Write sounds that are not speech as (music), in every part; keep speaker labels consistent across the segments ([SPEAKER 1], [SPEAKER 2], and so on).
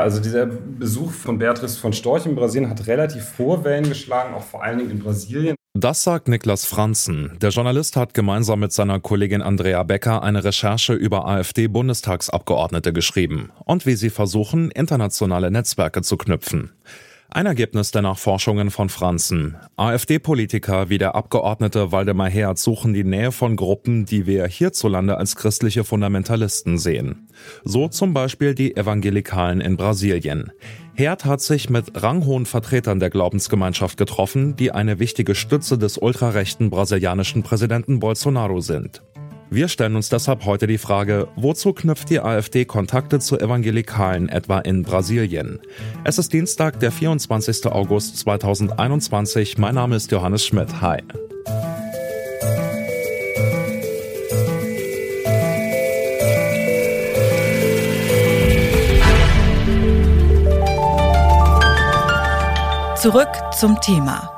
[SPEAKER 1] Also dieser Besuch von Beatrice von Storch in Brasilien hat relativ hohe Wellen geschlagen, auch vor allen Dingen in Brasilien.
[SPEAKER 2] Das sagt Niklas Franzen. Der Journalist hat gemeinsam mit seiner Kollegin Andrea Becker eine Recherche über AfD-Bundestagsabgeordnete geschrieben und wie sie versuchen, internationale Netzwerke zu knüpfen. Ein Ergebnis der Nachforschungen von Franzen. AfD-Politiker wie der Abgeordnete Waldemar Herz suchen die Nähe von Gruppen, die wir hierzulande als christliche Fundamentalisten sehen. So zum Beispiel die Evangelikalen in Brasilien. Herd hat sich mit ranghohen Vertretern der Glaubensgemeinschaft getroffen, die eine wichtige Stütze des ultrarechten brasilianischen Präsidenten Bolsonaro sind. Wir stellen uns deshalb heute die Frage, wozu knüpft die AfD Kontakte zu Evangelikalen etwa in Brasilien? Es ist Dienstag, der 24. August 2021. Mein Name ist Johannes Schmidt. Hi.
[SPEAKER 3] Zurück zum Thema.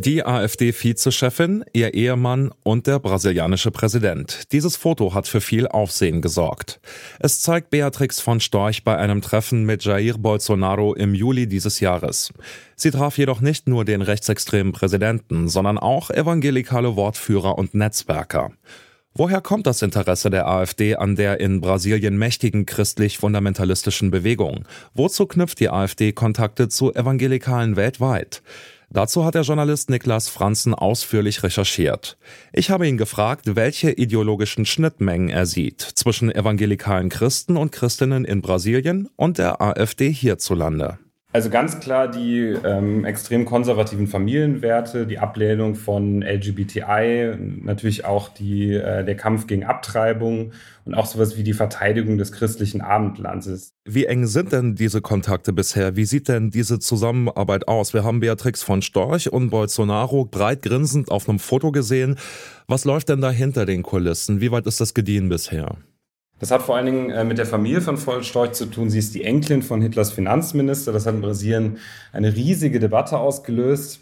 [SPEAKER 2] Die AfD-Vizechefin, ihr Ehemann und der brasilianische Präsident. Dieses Foto hat für viel Aufsehen gesorgt. Es zeigt Beatrix von Storch bei einem Treffen mit Jair Bolsonaro im Juli dieses Jahres. Sie traf jedoch nicht nur den rechtsextremen Präsidenten, sondern auch evangelikale Wortführer und Netzwerker. Woher kommt das Interesse der AfD an der in Brasilien mächtigen christlich-fundamentalistischen Bewegung? Wozu knüpft die AfD Kontakte zu Evangelikalen weltweit? Dazu hat der Journalist Niklas Franzen ausführlich recherchiert. Ich habe ihn gefragt, welche ideologischen Schnittmengen er sieht zwischen evangelikalen Christen und Christinnen in Brasilien und der AfD hierzulande.
[SPEAKER 1] Also ganz klar die ähm, extrem konservativen Familienwerte, die Ablehnung von LGBTI, natürlich auch die, äh, der Kampf gegen Abtreibung und auch sowas wie die Verteidigung des christlichen Abendlandes.
[SPEAKER 2] Wie eng sind denn diese Kontakte bisher? Wie sieht denn diese Zusammenarbeit aus? Wir haben Beatrix von Storch und Bolsonaro breit grinsend auf einem Foto gesehen. Was läuft denn da hinter den Kulissen? Wie weit ist das gediehen bisher?
[SPEAKER 1] Das hat vor allen Dingen äh, mit der Familie von Storch zu tun. Sie ist die Enkelin von Hitlers Finanzminister. Das hat in Brasilien eine riesige Debatte ausgelöst.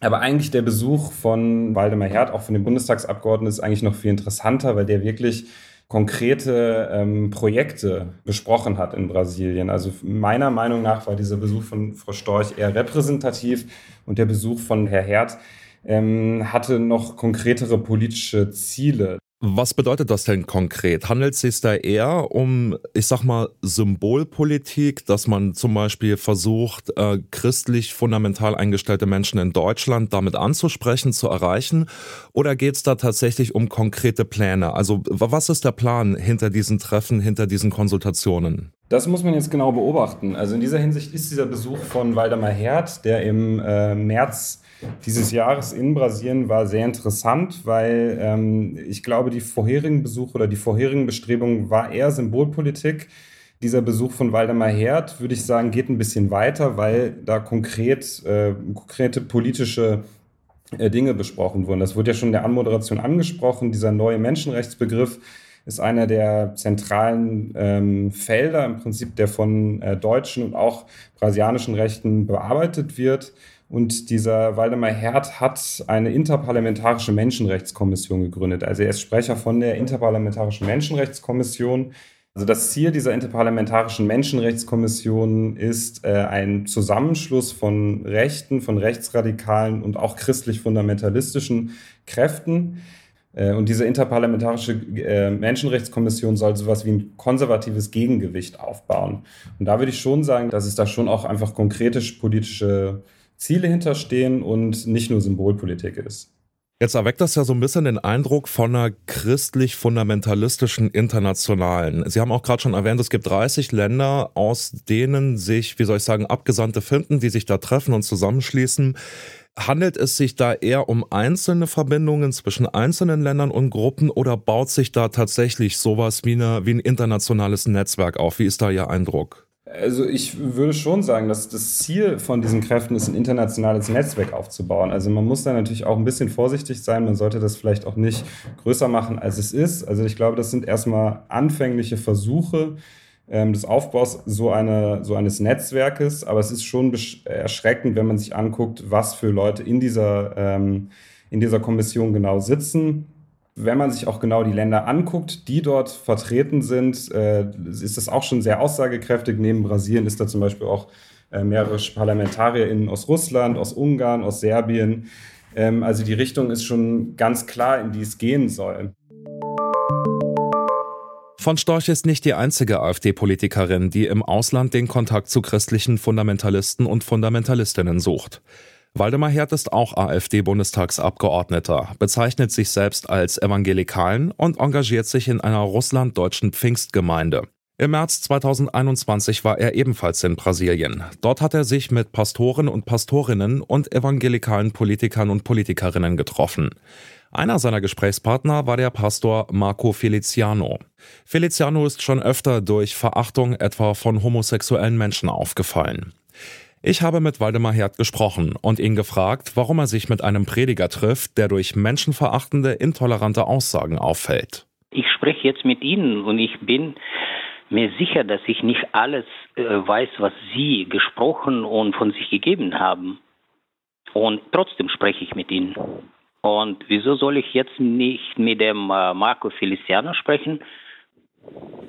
[SPEAKER 1] Aber eigentlich der Besuch von Waldemar Herd, auch von dem Bundestagsabgeordneten, ist eigentlich noch viel interessanter, weil der wirklich konkrete ähm, Projekte besprochen hat in Brasilien. Also meiner Meinung nach war dieser Besuch von Frau Storch eher repräsentativ und der Besuch von Herr Herd ähm, hatte noch konkretere politische Ziele.
[SPEAKER 2] Was bedeutet das denn konkret? Handelt es sich da eher um, ich sag mal, Symbolpolitik, dass man zum Beispiel versucht, äh, christlich fundamental eingestellte Menschen in Deutschland damit anzusprechen, zu erreichen? Oder geht es da tatsächlich um konkrete Pläne? Also was ist der Plan hinter diesen Treffen, hinter diesen Konsultationen?
[SPEAKER 1] Das muss man jetzt genau beobachten. Also in dieser Hinsicht ist dieser Besuch von Waldemar Herd, der im äh, März dieses Jahres in Brasilien war sehr interessant, weil ähm, ich glaube, die vorherigen Besuche oder die vorherigen Bestrebungen war eher Symbolpolitik. Dieser Besuch von Waldemar Herd, würde ich sagen, geht ein bisschen weiter, weil da konkret, äh, konkrete politische äh, Dinge besprochen wurden. Das wurde ja schon in der Anmoderation angesprochen, dieser neue Menschenrechtsbegriff ist einer der zentralen ähm, Felder im Prinzip, der von äh, deutschen und auch brasilianischen Rechten bearbeitet wird. Und dieser Waldemar Herd hat eine interparlamentarische Menschenrechtskommission gegründet. Also er ist Sprecher von der Interparlamentarischen Menschenrechtskommission. Also das Ziel dieser Interparlamentarischen Menschenrechtskommission ist äh, ein Zusammenschluss von Rechten, von rechtsradikalen und auch christlich-fundamentalistischen Kräften, äh, und diese interparlamentarische äh, Menschenrechtskommission soll sowas wie ein konservatives Gegengewicht aufbauen. Und da würde ich schon sagen, dass es da schon auch einfach konkrete politische Ziele hinterstehen und nicht nur Symbolpolitik ist.
[SPEAKER 2] Jetzt erweckt das ja so ein bisschen den Eindruck von einer christlich-fundamentalistischen Internationalen. Sie haben auch gerade schon erwähnt, es gibt 30 Länder, aus denen sich, wie soll ich sagen, Abgesandte finden, die sich da treffen und zusammenschließen. Handelt es sich da eher um einzelne Verbindungen zwischen einzelnen Ländern und Gruppen oder baut sich da tatsächlich sowas wie, eine, wie ein internationales Netzwerk auf? Wie ist da Ihr Eindruck?
[SPEAKER 1] Also ich würde schon sagen, dass das Ziel von diesen Kräften ist, ein internationales Netzwerk aufzubauen. Also man muss da natürlich auch ein bisschen vorsichtig sein. Man sollte das vielleicht auch nicht größer machen, als es ist. Also ich glaube, das sind erstmal anfängliche Versuche, ähm, des Aufbaus so, eine, so eines Netzwerkes. Aber es ist schon erschreckend, wenn man sich anguckt, was für Leute in dieser, ähm, in dieser Kommission genau sitzen. Wenn man sich auch genau die Länder anguckt, die dort vertreten sind, äh, ist das auch schon sehr aussagekräftig. Neben Brasilien ist da zum Beispiel auch äh, mehrere ParlamentarierInnen aus Russland, aus Ungarn, aus Serbien. Ähm, also die Richtung ist schon ganz klar, in die es gehen soll.
[SPEAKER 2] Von Storch ist nicht die einzige AfD-Politikerin, die im Ausland den Kontakt zu christlichen Fundamentalisten und Fundamentalistinnen sucht. Waldemar Herd ist auch AfD-Bundestagsabgeordneter, bezeichnet sich selbst als Evangelikalen und engagiert sich in einer russlanddeutschen Pfingstgemeinde. Im März 2021 war er ebenfalls in Brasilien. Dort hat er sich mit Pastoren und Pastorinnen und evangelikalen Politikern und Politikerinnen getroffen. Einer seiner Gesprächspartner war der Pastor Marco Feliciano. Feliciano ist schon öfter durch Verachtung etwa von homosexuellen Menschen aufgefallen. Ich habe mit Waldemar Herd gesprochen und ihn gefragt, warum er sich mit einem Prediger trifft, der durch menschenverachtende, intolerante Aussagen auffällt.
[SPEAKER 3] Ich spreche jetzt mit Ihnen und ich bin mir sicher, dass ich nicht alles äh, weiß, was Sie gesprochen und von sich gegeben haben. Und trotzdem spreche ich mit Ihnen. Und wieso soll ich jetzt nicht mit dem äh, Marco Feliciano sprechen?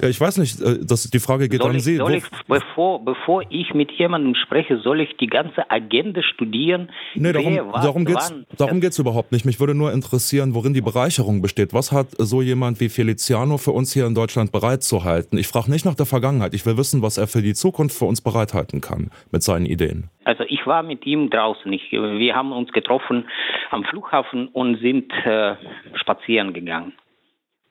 [SPEAKER 2] Ja, ich weiß nicht, äh, das, die Frage geht
[SPEAKER 3] soll
[SPEAKER 2] an
[SPEAKER 3] ich,
[SPEAKER 2] Sie.
[SPEAKER 3] Ich, bevor, bevor ich mit jemandem spreche, soll ich die ganze Agenda studieren?
[SPEAKER 2] Nee, darum, wer, was, darum geht's, darum geht's überhaupt nicht. Mich würde nur interessieren, worin die Bereicherung besteht. Was hat so jemand wie Feliciano für uns hier in Deutschland bereitzuhalten? Ich frage nicht nach der Vergangenheit. Ich will wissen, was er für die Zukunft für uns bereithalten kann mit seinen Ideen.
[SPEAKER 3] Also ich war mit ihm draußen. Ich, wir haben uns getroffen am Flughafen und sind äh, spazieren gegangen.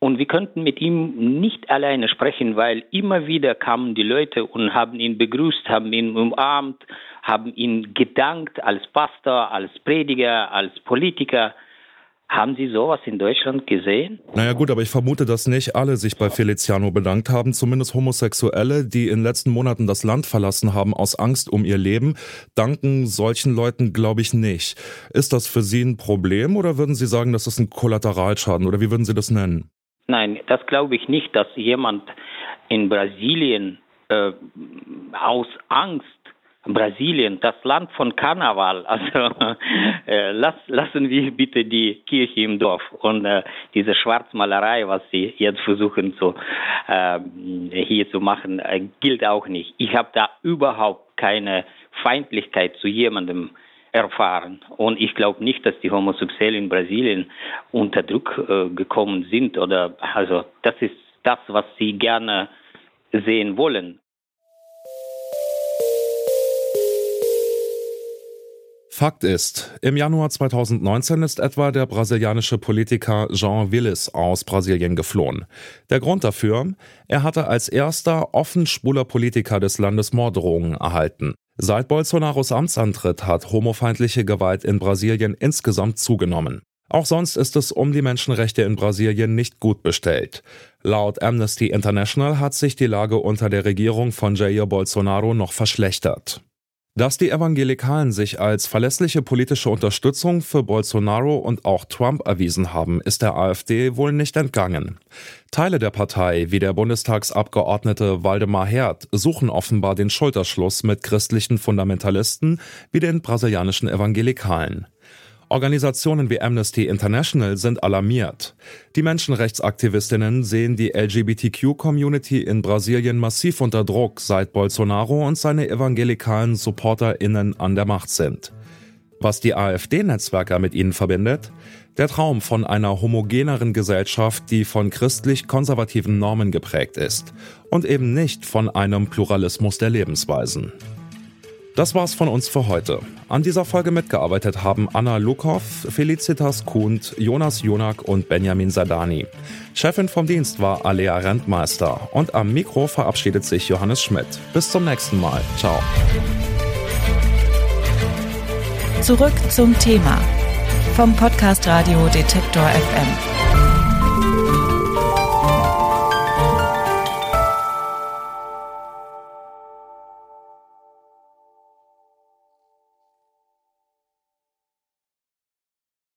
[SPEAKER 3] Und wir könnten mit ihm nicht alleine sprechen, weil immer wieder kamen die Leute und haben ihn begrüßt, haben ihn umarmt, haben ihn gedankt als Pastor, als Prediger, als Politiker. Haben Sie sowas in Deutschland gesehen?
[SPEAKER 2] Naja gut, aber ich vermute, dass nicht alle sich bei Feliciano bedankt haben. Zumindest Homosexuelle, die in den letzten Monaten das Land verlassen haben aus Angst um ihr Leben, danken solchen Leuten, glaube ich, nicht. Ist das für Sie ein Problem oder würden Sie sagen, das ist ein Kollateralschaden oder wie würden Sie das nennen?
[SPEAKER 3] Nein, das glaube ich nicht, dass jemand in Brasilien äh, aus Angst Brasilien, das Land von Karneval. (laughs) Also äh, lass, lassen wir bitte die Kirche im Dorf und äh, diese Schwarzmalerei, was sie jetzt versuchen zu, äh, hier zu machen, äh, gilt auch nicht. Ich habe da überhaupt keine Feindlichkeit zu jemandem erfahren. Und ich glaube nicht, dass die Homosexuellen in Brasilien unter Druck äh, gekommen sind oder also das ist das, was sie gerne sehen wollen.
[SPEAKER 2] Fakt ist, im Januar 2019 ist etwa der brasilianische Politiker Jean Willis aus Brasilien geflohen. Der Grund dafür? Er hatte als erster offen schwuler Politiker des Landes Morddrohungen erhalten. Seit Bolsonaros Amtsantritt hat homofeindliche Gewalt in Brasilien insgesamt zugenommen. Auch sonst ist es um die Menschenrechte in Brasilien nicht gut bestellt. Laut Amnesty International hat sich die Lage unter der Regierung von Jair Bolsonaro noch verschlechtert. Dass die Evangelikalen sich als verlässliche politische Unterstützung für Bolsonaro und auch Trump erwiesen haben, ist der AfD wohl nicht entgangen. Teile der Partei, wie der Bundestagsabgeordnete Waldemar Herd, suchen offenbar den Schulterschluss mit christlichen Fundamentalisten wie den brasilianischen Evangelikalen. Organisationen wie Amnesty International sind alarmiert. Die Menschenrechtsaktivistinnen sehen die LGBTQ-Community in Brasilien massiv unter Druck, seit Bolsonaro und seine evangelikalen SupporterInnen an der Macht sind. Was die AfD-Netzwerker mit ihnen verbindet? Der Traum von einer homogeneren Gesellschaft, die von christlich-konservativen Normen geprägt ist und eben nicht von einem Pluralismus der Lebensweisen. Das war's von uns für heute. An dieser Folge mitgearbeitet haben Anna Lukow, Felicitas Kuhnt, Jonas Jonak und Benjamin Sadani. Chefin vom Dienst war Alea Rentmeister und am Mikro verabschiedet sich Johannes Schmidt. Bis zum nächsten Mal. Ciao.
[SPEAKER 4] Zurück zum Thema vom Podcast Radio Detektor FM.